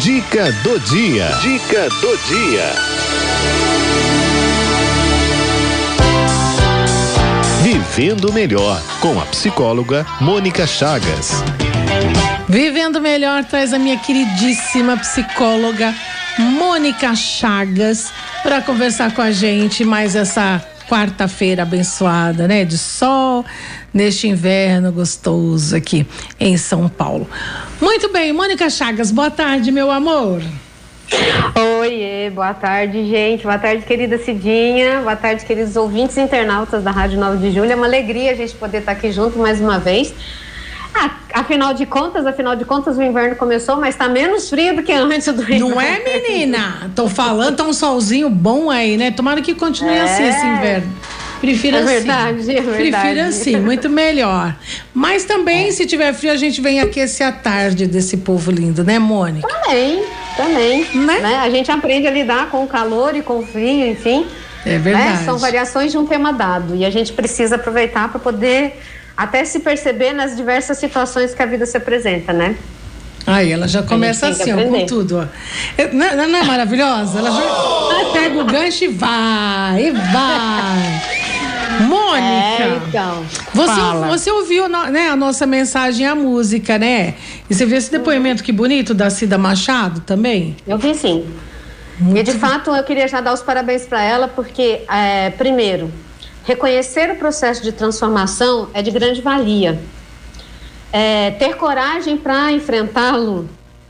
Dica do dia. Dica do dia. Vivendo Melhor, com a psicóloga Mônica Chagas. Vivendo Melhor traz a minha queridíssima psicóloga Mônica Chagas para conversar com a gente mais essa quarta-feira abençoada, né? De sol, neste inverno gostoso aqui em São Paulo. Muito bem, Mônica Chagas, boa tarde, meu amor. Oiê, boa tarde, gente. Boa tarde, querida Cidinha. Boa tarde, queridos ouvintes internautas da Rádio 9 de Julho. É uma alegria a gente poder estar aqui junto mais uma vez. Ah, afinal de contas, afinal de contas, o inverno começou, mas está menos frio do que antes do inverno. Não é, menina? Tô falando, tá um solzinho bom aí, né? Tomara que continue é. assim esse inverno. Prefiro é assim. Verdade, é verdade. Prefiro assim, muito melhor. Mas também, é. se tiver frio, a gente vem aquecer a tarde desse povo lindo, né, Mônica? Também, também. Né? né? A gente aprende a lidar com o calor e com o frio, enfim. É verdade. Né? São variações de um tema dado. E a gente precisa aproveitar para poder até se perceber nas diversas situações que a vida se apresenta, né? Aí ela já começa assim, ó, com tudo. Ó. Não, não, é maravilhosa? Ela já pega o gancho e vai, e vai. Mônica, é, então, você, você ouviu né, a nossa mensagem, a música, né? E você viu esse depoimento que bonito da Cida Machado também? Eu vi sim. Muito e de fato eu queria já dar os parabéns para ela, porque, é, primeiro, reconhecer o processo de transformação é de grande valia. É, ter coragem para enfrentá-lo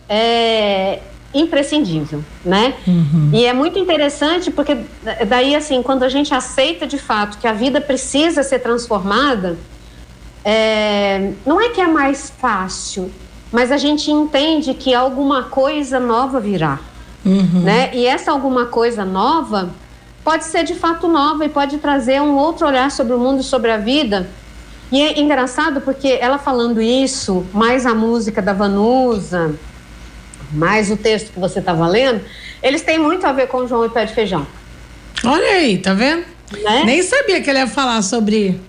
é, imprescindível, né? Uhum. E é muito interessante porque daí assim, quando a gente aceita de fato que a vida precisa ser transformada, é, não é que é mais fácil, mas a gente entende que alguma coisa nova virá, uhum. né? E essa alguma coisa nova pode ser de fato nova e pode trazer um outro olhar sobre o mundo e sobre a vida. E é engraçado porque ela falando isso, mais a música da Vanusa, mais o texto que você estava lendo, eles têm muito a ver com João e Pé de Feijão. Olha aí, tá vendo? Né? Nem sabia que ele ia falar sobre,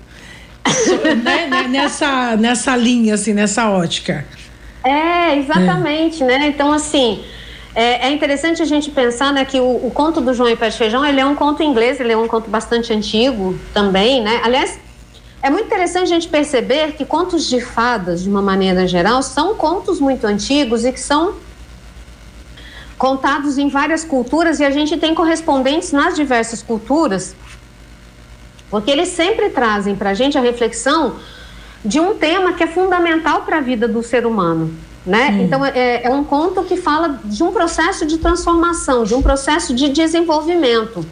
sobre né, né, nessa, nessa linha, assim, nessa ótica. É, exatamente, é. né? Então, assim, é, é, interessante a gente pensar né, que o, o, conto do João e Pé de Feijão, ele é um conto inglês, ele é um conto bastante antigo também, né? Aliás, é muito interessante a gente perceber que contos de fadas, de uma maneira geral, são contos muito antigos e que são contados em várias culturas e a gente tem correspondentes nas diversas culturas, porque eles sempre trazem para a gente a reflexão de um tema que é fundamental para a vida do ser humano. Né? Hum. Então, é, é um conto que fala de um processo de transformação, de um processo de desenvolvimento.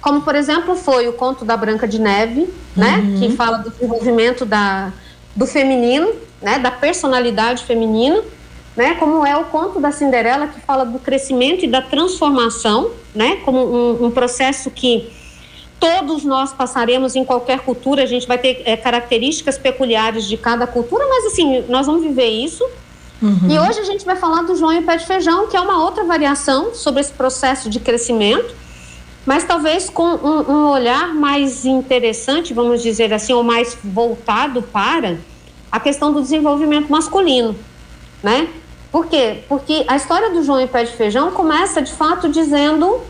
Como, por exemplo, foi o conto da Branca de Neve, né? Uhum. Que fala do desenvolvimento da, do feminino, né? Da personalidade feminina né? Como é o conto da Cinderela que fala do crescimento e da transformação, né? Como um, um processo que todos nós passaremos em qualquer cultura, a gente vai ter é, características peculiares de cada cultura, mas assim, nós vamos viver isso. Uhum. E hoje a gente vai falar do João e Pé de Feijão, que é uma outra variação sobre esse processo de crescimento, mas talvez com um, um olhar mais interessante, vamos dizer assim, ou mais voltado para a questão do desenvolvimento masculino, né? Por quê? Porque a história do João e Pé de Feijão começa de fato dizendo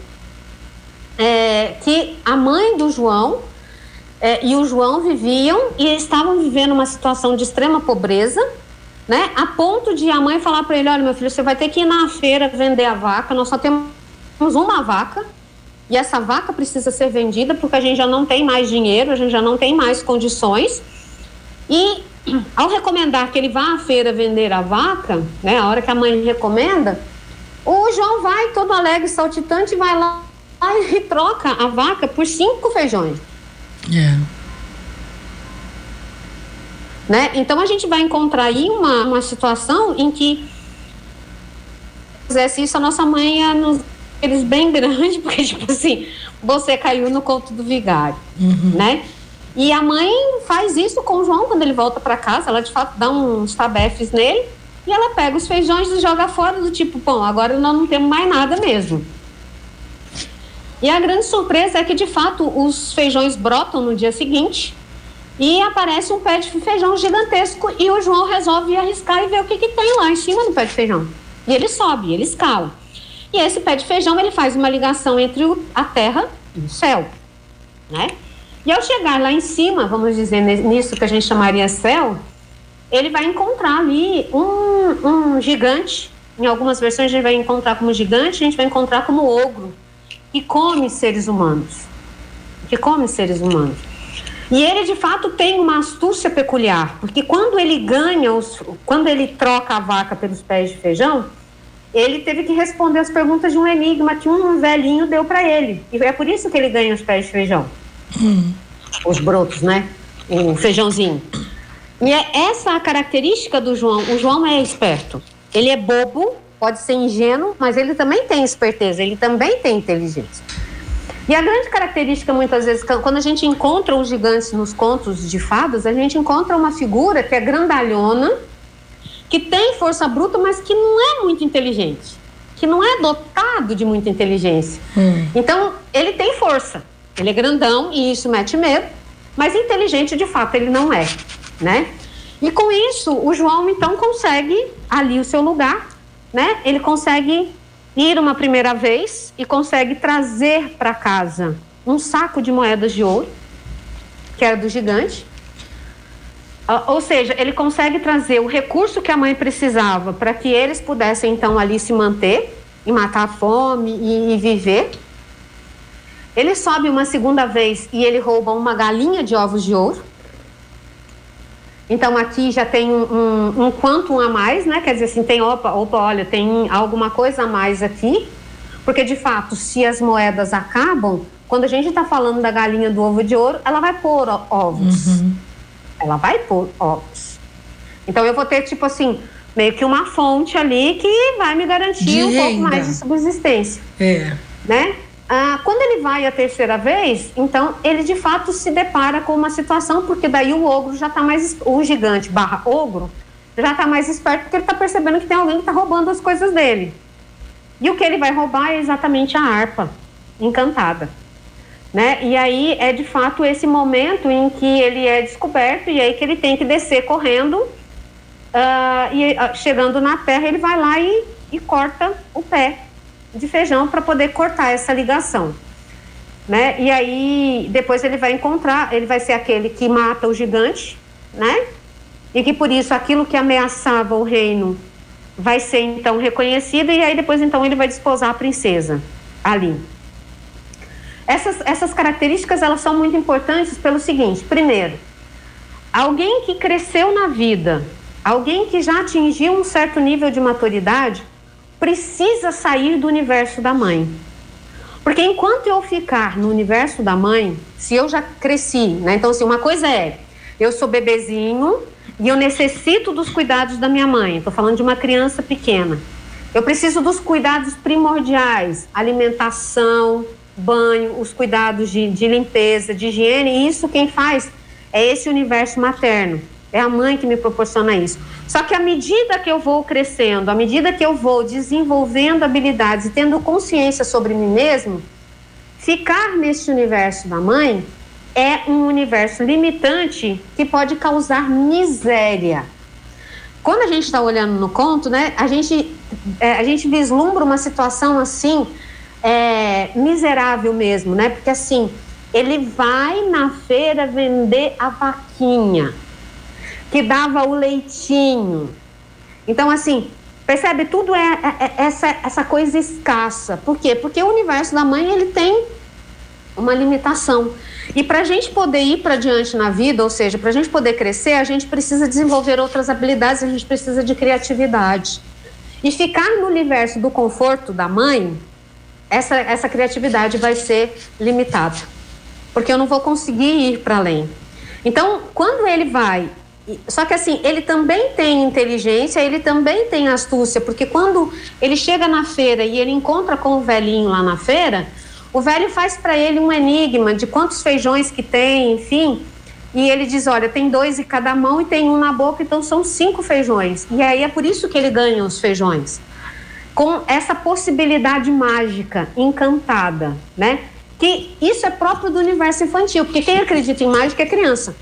é, que a mãe do João é, e o João viviam e estavam vivendo uma situação de extrema pobreza, né? A ponto de a mãe falar para ele: olha, meu filho, você vai ter que ir na feira vender a vaca, nós só temos uma vaca. E essa vaca precisa ser vendida porque a gente já não tem mais dinheiro, a gente já não tem mais condições. Ao recomendar que ele vá à feira vender a vaca, né, a hora que a mãe recomenda, o João vai todo alegre, saltitante, vai lá e troca a vaca por cinco feijões. Yeah. É. Né? Então a gente vai encontrar aí uma, uma situação em que fizesse isso, a nossa mãe ia nos eles bem grande, porque tipo assim, você caiu no conto do vigário, uhum. né? E a mãe faz isso com o João quando ele volta para casa. Ela de fato dá uns tabefes nele e ela pega os feijões e joga fora do tipo, bom, agora nós não temos mais nada mesmo. E a grande surpresa é que de fato os feijões brotam no dia seguinte e aparece um pé de feijão gigantesco e o João resolve arriscar e ver o que, que tem lá em cima do pé de feijão. E ele sobe, ele escala. E esse pé de feijão, ele faz uma ligação entre a terra e o céu, né? E ao chegar lá em cima, vamos dizer, nisso que a gente chamaria céu, ele vai encontrar ali um, um gigante. Em algumas versões a gente vai encontrar como gigante, a gente vai encontrar como ogro, que come seres humanos. Que come seres humanos. E ele de fato tem uma astúcia peculiar, porque quando ele ganha, os, quando ele troca a vaca pelos pés de feijão, ele teve que responder as perguntas de um enigma que um velhinho deu para ele. E é por isso que ele ganha os pés de feijão. Hum. Os brotos, né? O feijãozinho. E é essa a característica do João. O João é esperto. Ele é bobo, pode ser ingênuo, mas ele também tem esperteza, ele também tem inteligência. E a grande característica, muitas vezes, quando a gente encontra os gigantes nos contos de fadas, a gente encontra uma figura que é grandalhona, que tem força bruta, mas que não é muito inteligente, que não é dotado de muita inteligência. Hum. Então, ele tem força, ele é grandão e isso mete medo, mas inteligente de fato ele não é, né? E com isso, o João então consegue ali o seu lugar, né? Ele consegue ir uma primeira vez e consegue trazer para casa um saco de moedas de ouro, que era do gigante. Ou seja, ele consegue trazer o recurso que a mãe precisava para que eles pudessem então ali se manter e matar a fome e, e viver. Ele sobe uma segunda vez e ele rouba uma galinha de ovos de ouro. Então aqui já tem um, um, um quantum a mais, né? Quer dizer assim, tem opa, opa, olha, tem alguma coisa a mais aqui. Porque de fato, se as moedas acabam, quando a gente está falando da galinha do ovo de ouro, ela vai pôr ovos. Uhum. Ela vai pôr ovos. Então eu vou ter tipo assim, meio que uma fonte ali que vai me garantir de um renda. pouco mais de subsistência. É. Né? Ah, quando ele vai a terceira vez, então ele de fato se depara com uma situação, porque daí o ogro já está mais. O gigante barra ogro já está mais esperto porque ele está percebendo que tem alguém que está roubando as coisas dele. E o que ele vai roubar é exatamente a harpa encantada. Né? E aí é de fato esse momento em que ele é descoberto e aí que ele tem que descer correndo uh, e uh, chegando na terra ele vai lá e, e corta o pé de feijão para poder cortar essa ligação. Né? E aí depois ele vai encontrar, ele vai ser aquele que mata o gigante, né? E que por isso aquilo que ameaçava o reino vai ser então reconhecido e aí depois então ele vai desposar a princesa ali. Essas, essas características elas são muito importantes pelo seguinte: primeiro, alguém que cresceu na vida, alguém que já atingiu um certo nível de maturidade, precisa sair do universo da mãe. Porque enquanto eu ficar no universo da mãe, se eu já cresci, né? Então, assim, uma coisa é, eu sou bebezinho e eu necessito dos cuidados da minha mãe. Estou falando de uma criança pequena. Eu preciso dos cuidados primordiais, alimentação, banho, os cuidados de, de limpeza, de higiene. E isso quem faz é esse universo materno. É a mãe que me proporciona isso. Só que à medida que eu vou crescendo, à medida que eu vou desenvolvendo habilidades e tendo consciência sobre mim mesmo, ficar nesse universo da mãe é um universo limitante que pode causar miséria. Quando a gente está olhando no conto, né, a gente, é, a gente vislumbra uma situação assim, é, miserável mesmo, né? Porque assim, ele vai na feira vender a vaquinha que dava o leitinho. Então, assim, percebe? Tudo é, é, é essa, essa coisa escassa. Por quê? Porque o universo da mãe ele tem uma limitação. E para a gente poder ir para diante na vida, ou seja, para a gente poder crescer, a gente precisa desenvolver outras habilidades, a gente precisa de criatividade. E ficar no universo do conforto da mãe, essa, essa criatividade vai ser limitada. Porque eu não vou conseguir ir para além. Então, quando ele vai só que assim, ele também tem inteligência, ele também tem astúcia, porque quando ele chega na feira e ele encontra com o velhinho lá na feira, o velho faz para ele um enigma de quantos feijões que tem, enfim. E ele diz: olha, tem dois em cada mão e tem um na boca, então são cinco feijões. E aí é por isso que ele ganha os feijões. Com essa possibilidade mágica, encantada, né? Que isso é próprio do universo infantil, porque quem acredita em mágica é criança.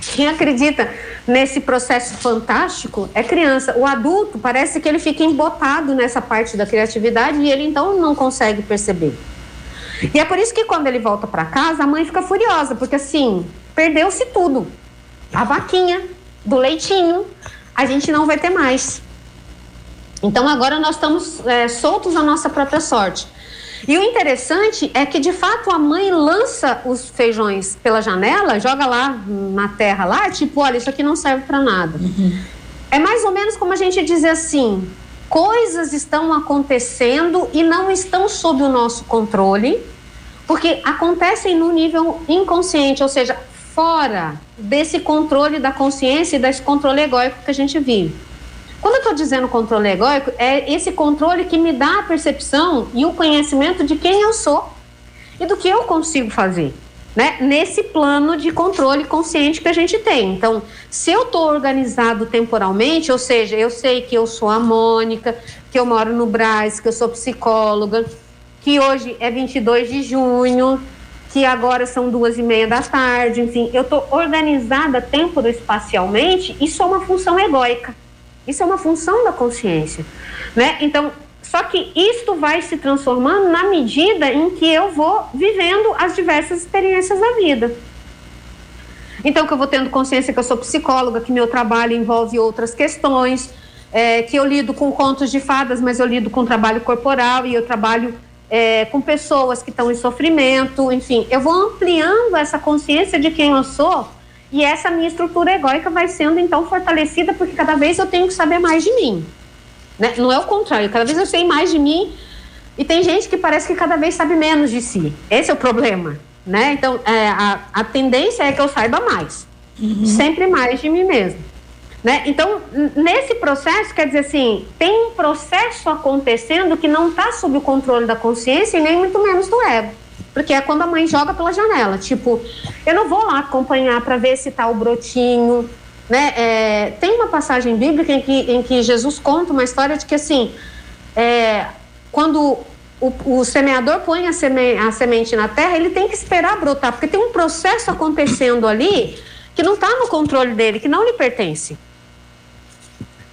Quem acredita nesse processo fantástico é criança. O adulto parece que ele fica embotado nessa parte da criatividade e ele então não consegue perceber. E é por isso que quando ele volta para casa, a mãe fica furiosa, porque assim, perdeu-se tudo. A vaquinha do leitinho, a gente não vai ter mais. Então agora nós estamos é, soltos à nossa própria sorte. E o interessante é que de fato a mãe lança os feijões pela janela, joga lá na terra lá, tipo, olha, isso aqui não serve para nada. Uhum. É mais ou menos como a gente dizer assim: coisas estão acontecendo e não estão sob o nosso controle, porque acontecem no nível inconsciente, ou seja, fora desse controle da consciência e desse controle egóico que a gente vive. Quando eu estou dizendo controle egóico, é esse controle que me dá a percepção e o conhecimento de quem eu sou e do que eu consigo fazer. Né? Nesse plano de controle consciente que a gente tem. Então, se eu estou organizado temporalmente, ou seja, eu sei que eu sou a Mônica, que eu moro no Braz, que eu sou psicóloga, que hoje é 22 de junho, que agora são duas e meia da tarde, enfim, eu estou organizada temporo-espacialmente, isso é uma função egóica. Isso é uma função da consciência, né? Então, só que isto vai se transformando na medida em que eu vou vivendo as diversas experiências da vida. Então, que eu vou tendo consciência que eu sou psicóloga, que meu trabalho envolve outras questões, é, que eu lido com contos de fadas, mas eu lido com trabalho corporal e eu trabalho é, com pessoas que estão em sofrimento, enfim, eu vou ampliando essa consciência de quem eu sou e essa minha estrutura egóica vai sendo então fortalecida porque cada vez eu tenho que saber mais de mim. Né? Não é o contrário, cada vez eu sei mais de mim e tem gente que parece que cada vez sabe menos de si. Esse é o problema. Né? Então, é, a, a tendência é que eu saiba mais, uhum. sempre mais de mim mesmo. Né? Então, nesse processo, quer dizer assim, tem um processo acontecendo que não está sob o controle da consciência e nem muito menos do ego. Porque é quando a mãe joga pela janela. Tipo, eu não vou lá acompanhar para ver se tá o brotinho. Né? É, tem uma passagem bíblica em que, em que Jesus conta uma história de que, assim, é, quando o, o, semeador põe a, seme, a semente na terra, ele tem que esperar brotar, porque tem um processo acontecendo ali que não está no controle dele, que não lhe pertence.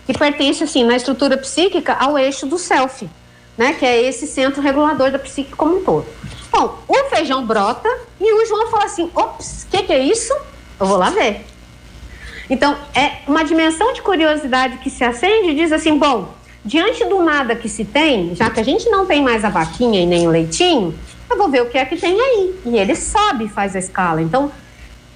Que pertence, assim, na estrutura psíquica ao eixo do self, né? Que é esse centro regulador da psique como um todo. Bom, o feijão brota e o João fala assim: ops, o que, que é isso? Eu vou lá ver. Então, é uma dimensão de curiosidade que se acende e diz assim: bom, diante do nada que se tem, já que a gente não tem mais a vaquinha e nem o leitinho, eu vou ver o que é que tem aí. E ele sobe, faz a escala. Então,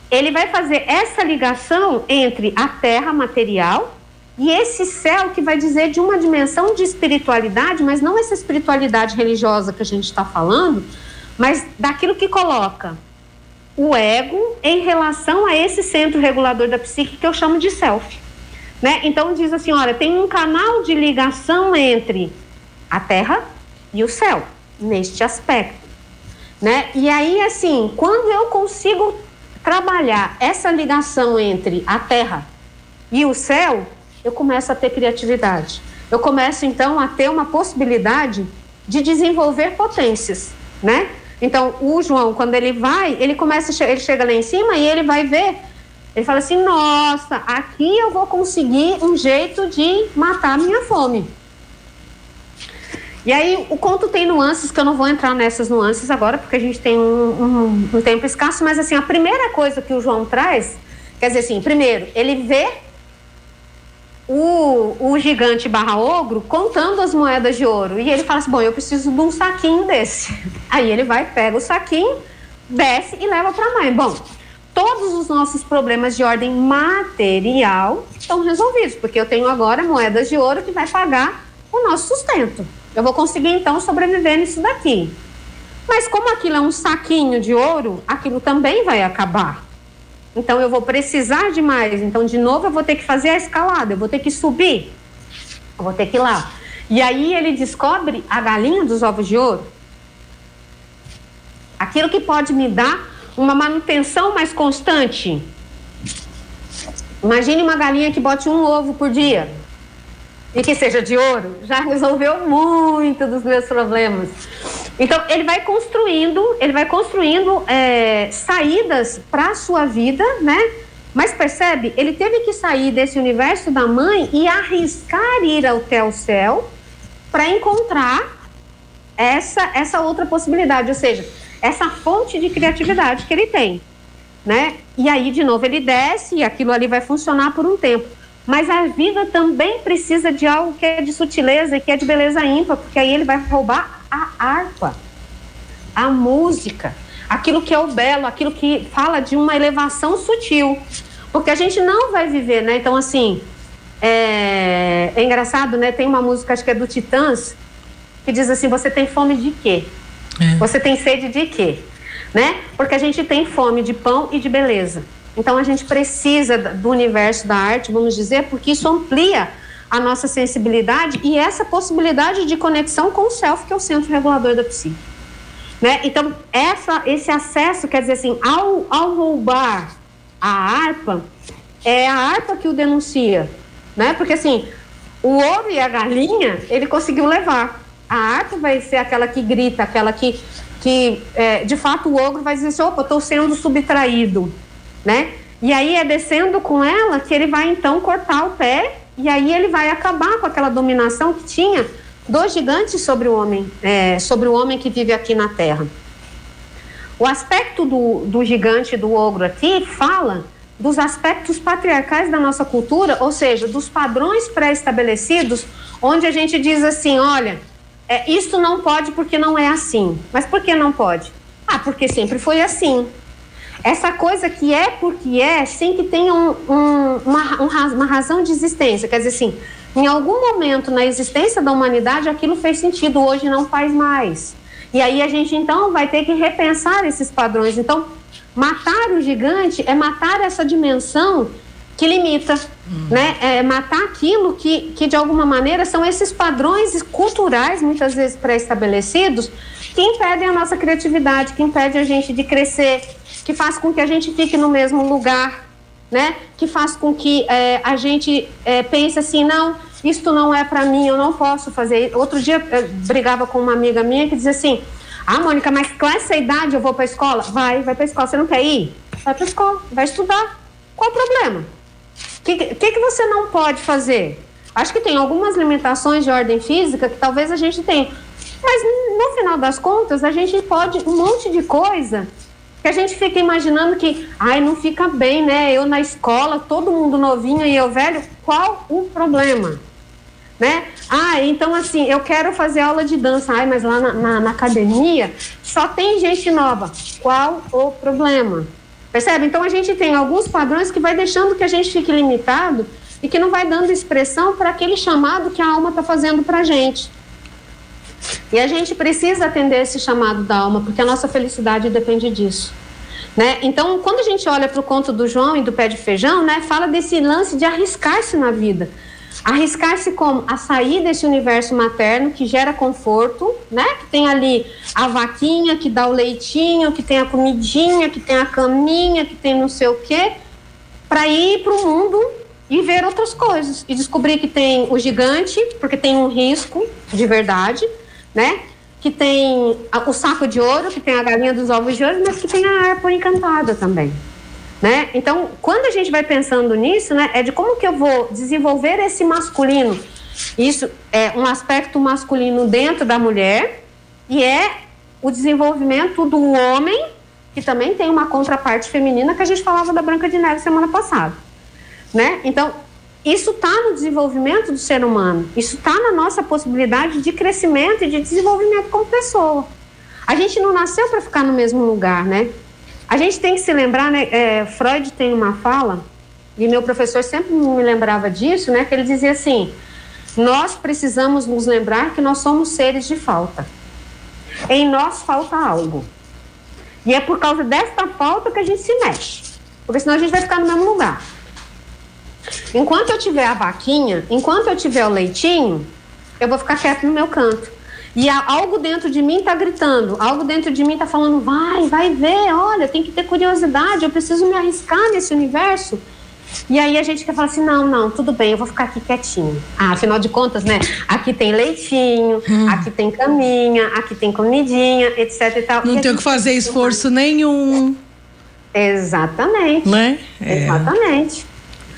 ele vai fazer essa ligação entre a terra material e esse céu que vai dizer de uma dimensão de espiritualidade, mas não essa espiritualidade religiosa que a gente está falando, mas daquilo que coloca o ego em relação a esse centro regulador da psique que eu chamo de self. Né? Então diz assim, olha, tem um canal de ligação entre a Terra e o céu neste aspecto, né? E aí assim, quando eu consigo trabalhar essa ligação entre a Terra e o céu, eu começo a ter criatividade. Eu começo então a ter uma possibilidade de desenvolver potências, né? Então, o João, quando ele vai, ele começa, ele chega lá em cima e ele vai ver. Ele fala assim: Nossa, aqui eu vou conseguir um jeito de matar a minha fome. E aí, o conto tem nuances que eu não vou entrar nessas nuances agora, porque a gente tem um, um, um tempo escasso. Mas, assim, a primeira coisa que o João traz, quer dizer assim, primeiro, ele vê o, o gigante barra ogro contando as moedas de ouro. E ele fala assim: Bom, eu preciso de um saquinho desse. Aí ele vai, pega o saquinho, desce e leva para a mãe. Bom, todos os nossos problemas de ordem material estão resolvidos, porque eu tenho agora moedas de ouro que vai pagar o nosso sustento. Eu vou conseguir então sobreviver nisso daqui. Mas como aquilo é um saquinho de ouro, aquilo também vai acabar. Então eu vou precisar de mais. Então, de novo, eu vou ter que fazer a escalada, eu vou ter que subir, eu vou ter que ir lá. E aí ele descobre a galinha dos ovos de ouro. Aquilo que pode me dar uma manutenção mais constante. Imagine uma galinha que bote um ovo por dia e que seja de ouro, já resolveu muito dos meus problemas. Então ele vai construindo, ele vai construindo é, saídas para a sua vida, né? Mas percebe, ele teve que sair desse universo da mãe e arriscar ir até o céu para encontrar essa, essa outra possibilidade, ou seja, essa fonte de criatividade que ele tem, né? E aí, de novo, ele desce e aquilo ali vai funcionar por um tempo. Mas a vida também precisa de algo que é de sutileza e que é de beleza ímpar, porque aí ele vai roubar a harpa, a música, aquilo que é o belo, aquilo que fala de uma elevação sutil. Porque a gente não vai viver, né? Então, assim, é, é engraçado, né? Tem uma música, acho que é do Titãs, que diz assim: Você tem fome de quê? É. Você tem sede de quê? Né? Porque a gente tem fome de pão e de beleza. Então a gente precisa do universo da arte, vamos dizer, porque isso amplia a nossa sensibilidade e essa possibilidade de conexão com o self, que é o centro regulador da psique. Né? Então, essa, esse acesso, quer dizer assim, ao, ao roubar a harpa, é a harpa que o denuncia. Né? Porque assim, o ouro e a galinha, ele conseguiu levar. A harpa vai ser aquela que grita, aquela que, que é, de fato, o ogro vai dizer assim, opa, estou sendo subtraído, né? E aí é descendo com ela que ele vai então cortar o pé e aí ele vai acabar com aquela dominação que tinha dos gigantes sobre o homem, é, sobre o homem que vive aqui na Terra. O aspecto do, do gigante, do ogro aqui, fala dos aspectos patriarcais da nossa cultura, ou seja, dos padrões pré-estabelecidos, onde a gente diz assim, olha, é, isso não pode porque não é assim. Mas por que não pode? Ah, porque sempre foi assim. Essa coisa que é porque é, sem que tenha um, um, uma, uma razão de existência. Quer dizer assim, em algum momento na existência da humanidade aquilo fez sentido, hoje não faz mais. E aí a gente então vai ter que repensar esses padrões. Então, matar o gigante é matar essa dimensão que limita, uhum. né? É matar aquilo que, que de alguma maneira são esses padrões culturais, muitas vezes pré-estabelecidos, que impedem a nossa criatividade, que impedem a gente de crescer, que faz com que a gente fique no mesmo lugar, né? Que faz com que é, a gente é, pense assim, não, isto não é para mim, eu não posso fazer. Outro dia eu brigava com uma amiga minha que dizia assim, ah, Mônica, mas com essa idade eu vou para escola? Vai, vai para escola. Você não quer ir? Vai para escola, vai estudar. Qual o problema? que, que, que você não pode fazer? Acho que tem algumas limitações de ordem física que talvez a gente tenha. Mas no final das contas, a gente pode um monte de coisa que a gente fica imaginando que, ai, não fica bem, né? Eu na escola, todo mundo novinho e eu velho, qual o problema? Né? Ah, então assim, eu quero fazer aula de dança, ai, mas lá na, na, na academia só tem gente nova. Qual o problema? Percebe? Então a gente tem alguns padrões que vai deixando que a gente fique limitado e que não vai dando expressão para aquele chamado que a alma está fazendo para a gente. E a gente precisa atender esse chamado da alma, porque a nossa felicidade depende disso. Né? Então, quando a gente olha para o conto do João e do pé de feijão, né, fala desse lance de arriscar-se na vida. Arriscar-se como? A sair desse universo materno que gera conforto, né? Que tem ali a vaquinha, que dá o leitinho, que tem a comidinha, que tem a caminha, que tem não sei o quê, para ir para o mundo e ver outras coisas. E descobrir que tem o gigante, porque tem um risco de verdade, né? Que tem o saco de ouro, que tem a galinha dos ovos de ouro, mas que tem a árvore encantada também. Né? Então, quando a gente vai pensando nisso, né, é de como que eu vou desenvolver esse masculino. Isso é um aspecto masculino dentro da mulher e é o desenvolvimento do homem, que também tem uma contraparte feminina que a gente falava da Branca de Neve semana passada. Né? Então, isso está no desenvolvimento do ser humano, isso está na nossa possibilidade de crescimento e de desenvolvimento como pessoa. A gente não nasceu para ficar no mesmo lugar, né? A gente tem que se lembrar, né? É, Freud tem uma fala, e meu professor sempre me lembrava disso, né? Que ele dizia assim: nós precisamos nos lembrar que nós somos seres de falta. Em nós falta algo. E é por causa desta falta que a gente se mexe. Porque senão a gente vai ficar no mesmo lugar. Enquanto eu tiver a vaquinha, enquanto eu tiver o leitinho, eu vou ficar quieto no meu canto. E algo dentro de mim está gritando, algo dentro de mim está falando, vai, vai ver, olha, tem que ter curiosidade, eu preciso me arriscar nesse universo. E aí a gente quer falar assim, não, não, tudo bem, eu vou ficar aqui quietinho. Ah, afinal de contas, né? Aqui tem leitinho, hum. aqui tem caminha, aqui tem comidinha, etc e tal. Não tem que fazer esforço nenhum. Exatamente. Né? É. Exatamente.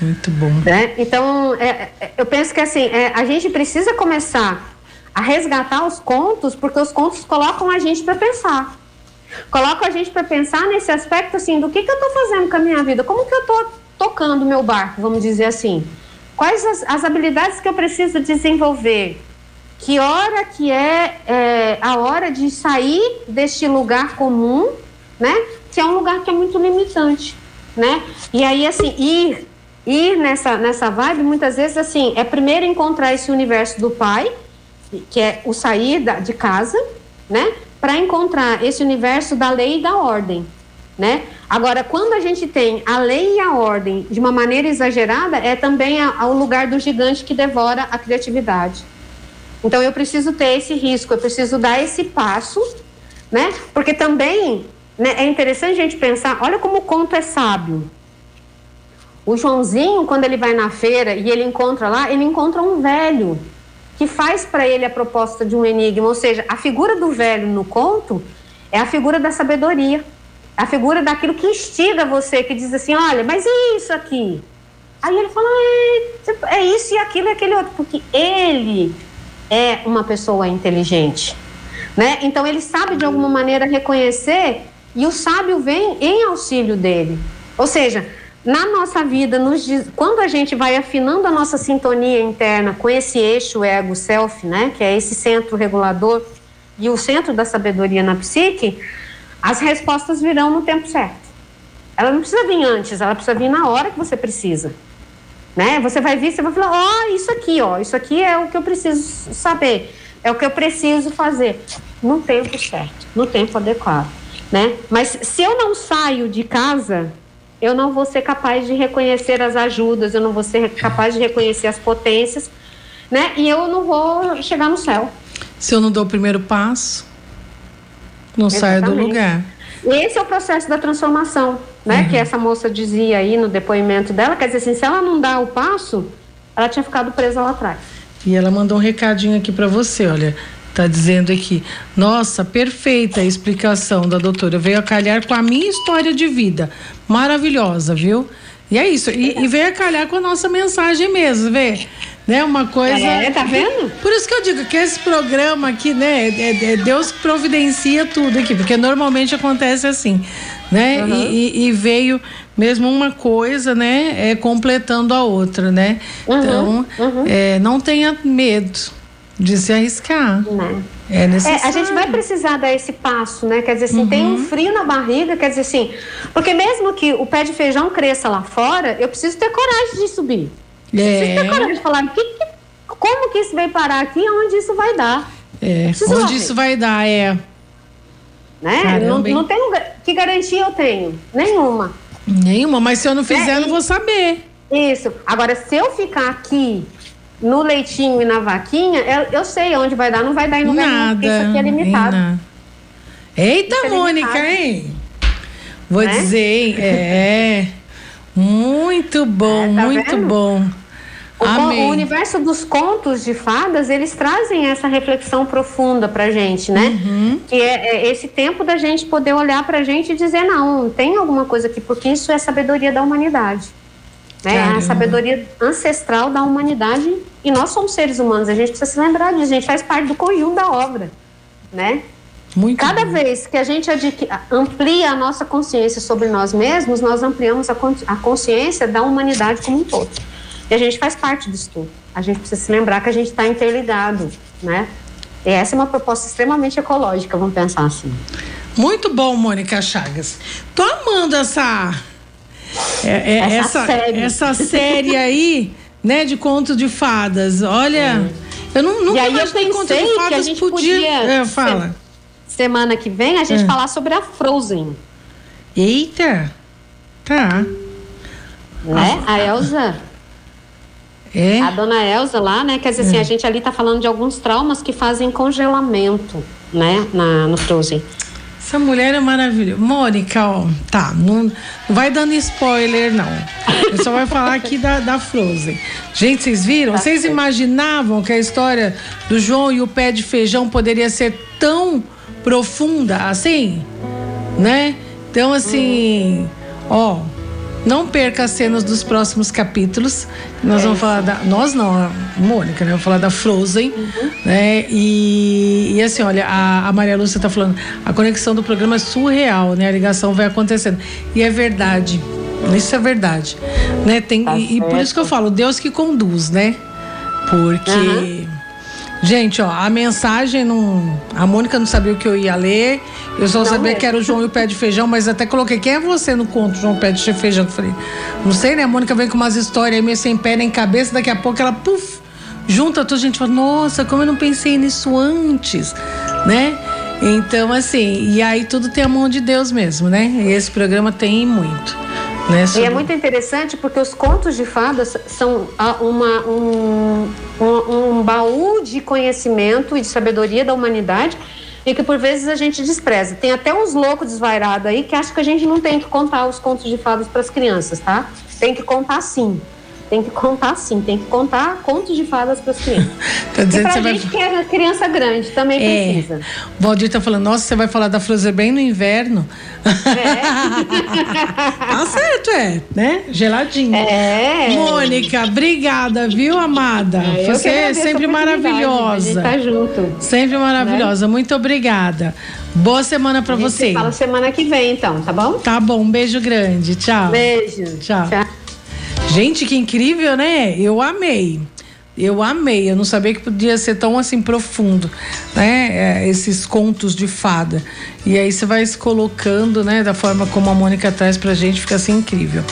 Muito bom. Né? Então, é, é, eu penso que assim, é, a gente precisa começar a resgatar os contos, porque os contos colocam a gente para pensar. Colocam a gente para pensar nesse aspecto assim, do que, que eu estou fazendo com a minha vida, como que eu estou tocando meu barco, vamos dizer assim. Quais as, as, habilidades que eu preciso desenvolver? Que hora que é, é a hora de sair deste lugar comum, né? Que é um lugar que é muito limitante, né? E aí, assim, ir ir nessa, nessa vibe, muitas vezes, assim, é primeiro encontrar esse universo do pai, que é o sair da, de casa, né? Para encontrar esse universo da lei e da ordem, né? Agora, quando a gente tem a lei e a ordem de uma maneira exagerada, é também a, a, o lugar do gigante que devora a criatividade. Então, eu preciso ter esse risco, eu preciso dar esse passo, né? Porque também né, é interessante a gente pensar, olha como o conto é sábio, o Joãozinho, quando ele vai na feira e ele encontra lá, ele encontra um velho que faz para ele a proposta de um enigma. Ou seja, a figura do velho no conto é a figura da sabedoria, a figura daquilo que instiga você, que diz assim: olha, mas e isso aqui? Aí ele fala: é, é isso e aquilo e aquele outro, porque ele é uma pessoa inteligente. Né? Então ele sabe de alguma maneira reconhecer e o sábio vem em auxílio dele. Ou seja, na nossa vida, nos, quando a gente vai afinando a nossa sintonia interna com esse eixo ego-self, né, que é esse centro regulador e o centro da sabedoria na psique, as respostas virão no tempo certo. Ela não precisa vir antes, ela precisa vir na hora que você precisa. Né? Você vai vir, você vai falar, ó, oh, isso aqui, ó, isso aqui é o que eu preciso saber, é o que eu preciso fazer no tempo certo, no tempo adequado, né? Mas se eu não saio de casa eu não vou ser capaz de reconhecer as ajudas, eu não vou ser capaz de reconhecer as potências, né? E eu não vou chegar no céu. Se eu não dou o primeiro passo, não saio do lugar. Esse é o processo da transformação, né? Uhum. Que essa moça dizia aí no depoimento dela, quer dizer assim, se ela não dá o passo, ela tinha ficado presa lá atrás. E ela mandou um recadinho aqui para você, olha. Tá dizendo aqui, nossa, perfeita a explicação da doutora. Veio a calhar com a minha história de vida. Maravilhosa, viu? E é isso. E, e veio a calhar com a nossa mensagem mesmo, vê? Né? Uma coisa. É, tá vendo? Por isso que eu digo que esse programa aqui, né? É, é Deus providencia tudo aqui, porque normalmente acontece assim, né? Uhum. E, e, veio mesmo uma coisa, né? É, completando a outra, né? Uhum. Então, uhum. É, não tenha medo de se arriscar. Né? É necessário. É, a gente vai precisar dar esse passo, né? Quer dizer assim, uhum. tem um frio na barriga, quer dizer assim, porque mesmo que o pé de feijão cresça lá fora, eu preciso ter coragem de subir. É. Preciso ter coragem de falar, que, que, como que isso vai parar aqui onde isso vai dar? É, onde isso vai dar, é. Né? não, não tem que garantia eu tenho? Nenhuma. Nenhuma, mas se eu não fizer, é, eu não vou saber. Isso. Agora, se eu ficar aqui no leitinho e na vaquinha, eu, sei onde vai dar, não vai dar em lugar Nada, nenhum, isso aqui é limitado. Nada. Eita, é Mônica, hein? Vou né? dizer, é. Muito bom, é, tá muito vendo? bom. O, o, universo dos contos de fadas, eles trazem essa reflexão profunda pra gente, né? Uhum. Que é, é, esse tempo da gente poder olhar pra gente e dizer, não, tem alguma coisa aqui, porque isso é sabedoria da humanidade. Né? É a sabedoria ancestral da humanidade e nós somos seres humanos, a gente precisa se lembrar disso, a gente faz parte do conjunto da obra, né? Muito Cada bom. vez que a gente amplia a nossa consciência sobre nós mesmos, nós ampliamos a, a consciência da humanidade como um todo. E a gente faz parte disso tudo. A gente precisa se lembrar que a gente está interligado, né? E essa é uma proposta extremamente ecológica, vamos pensar assim. Muito bom, Mônica Chagas. Tô amando essa é, é, essa, essa, série. essa série aí, né, de conto de fadas. Olha, é. eu não, nunca e aí eu pensei conto de fadas que a gente podia. podia é, fala. Semana que vem a gente é. falar sobre a Frozen. Eita, tá. Né? A Elsa. É? A dona Elsa lá, né? Quer dizer assim, é. a gente ali tá falando de alguns traumas que fazem congelamento, né? Na, no Frozen. Essa mulher é maravilhosa. Mônica, ó, tá, não, não vai dando spoiler, não. Eu só vai falar aqui da, da Frozen. Gente, vocês viram? Tá vocês imaginavam que a história do João e o pé de feijão poderia ser tão profunda assim? Né? Então, assim, Ó, não perca as cenas dos próximos capítulos. Nós é. vamos falar da. Nós não, a Mônica, né? Vamos falar da Frozen. Uhum. Né? E, e, assim, olha, a, a Maria Lúcia está falando, a conexão do programa é surreal, né? A ligação vai acontecendo. E é verdade. Isso é verdade. Né? Tem, tá e, e, por isso que eu falo, Deus que conduz, né? Porque. Uhum. Gente, ó, a mensagem não. A Mônica não sabia o que eu ia ler. Eu só não sabia é. que era o João e o pé de feijão, mas até coloquei. Quem é você no conto, João Pé de feijão? Eu falei, não sei, né? A Mônica vem com umas histórias aí meio sem pé nem cabeça, daqui a pouco ela, puf, junta tudo. A gente fala, nossa, como eu não pensei nisso antes, né? Então, assim, e aí tudo tem a mão de Deus mesmo, né? E esse programa tem muito. Né, sobre... E é muito interessante porque os contos de fadas são uma, um, um, um baú de conhecimento e de sabedoria da humanidade e que por vezes a gente despreza. Tem até uns loucos desvairados aí que acham que a gente não tem que contar os contos de fadas para as crianças, tá? Tem que contar sim. Tem que contar sim, tem que contar contos de fadas para as crianças. tá dizendo e pra gente vai... que é criança grande também é. precisa. O Valdir tá falando, nossa, você vai falar da Frozen bem no inverno. É. tá certo, é, né? Geladinho. É. Mônica, obrigada, viu, amada? É, você é sempre maravilhosa. tá junto. Sempre maravilhosa. Né? Muito obrigada. Boa semana para você. Fala semana que vem, então, tá bom? Tá bom, um beijo grande. Tchau. Beijo. Tchau. Tchau. Gente, que incrível, né? Eu amei. Eu amei, eu não sabia que podia ser tão assim profundo, né? É, esses contos de fada. E aí você vai se colocando, né? Da forma como a Mônica traz pra gente, fica assim incrível.